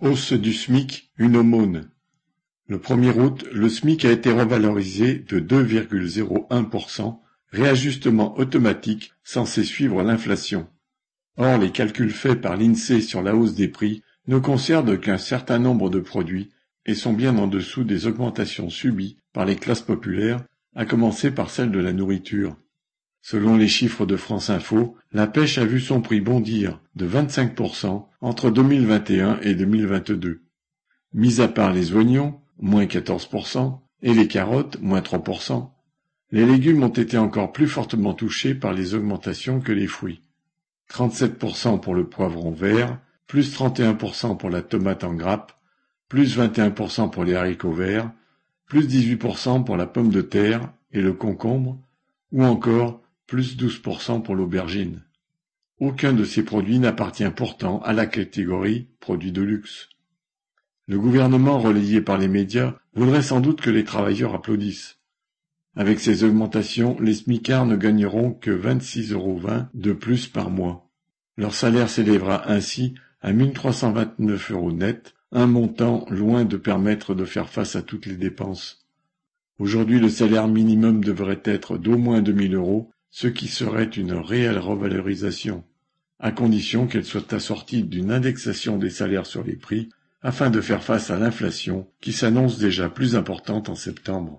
Hausse du SMIC, une aumône. Le 1er août, le SMIC a été revalorisé de 2,01%, réajustement automatique censé suivre l'inflation. Or, les calculs faits par l'INSEE sur la hausse des prix ne concernent qu'un certain nombre de produits et sont bien en dessous des augmentations subies par les classes populaires, à commencer par celle de la nourriture. Selon les chiffres de France Info, la pêche a vu son prix bondir de 25% entre 2021 et 2022. Mis à part les oignons, moins 14%, et les carottes, moins 3%, les légumes ont été encore plus fortement touchés par les augmentations que les fruits. 37% pour le poivron vert, plus 31% pour la tomate en grappe, plus 21% pour les haricots verts, plus 18% pour la pomme de terre et le concombre, ou encore plus 12% pour l'aubergine. Aucun de ces produits n'appartient pourtant à la catégorie produits de luxe. Le gouvernement relayé par les médias voudrait sans doute que les travailleurs applaudissent. Avec ces augmentations, les smicards ne gagneront que 26,20 euros de plus par mois. Leur salaire s'élèvera ainsi à 1329 euros net, un montant loin de permettre de faire face à toutes les dépenses. Aujourd'hui, le salaire minimum devrait être d'au moins 2000 euros ce qui serait une réelle revalorisation, à condition qu'elle soit assortie d'une indexation des salaires sur les prix, afin de faire face à l'inflation qui s'annonce déjà plus importante en septembre.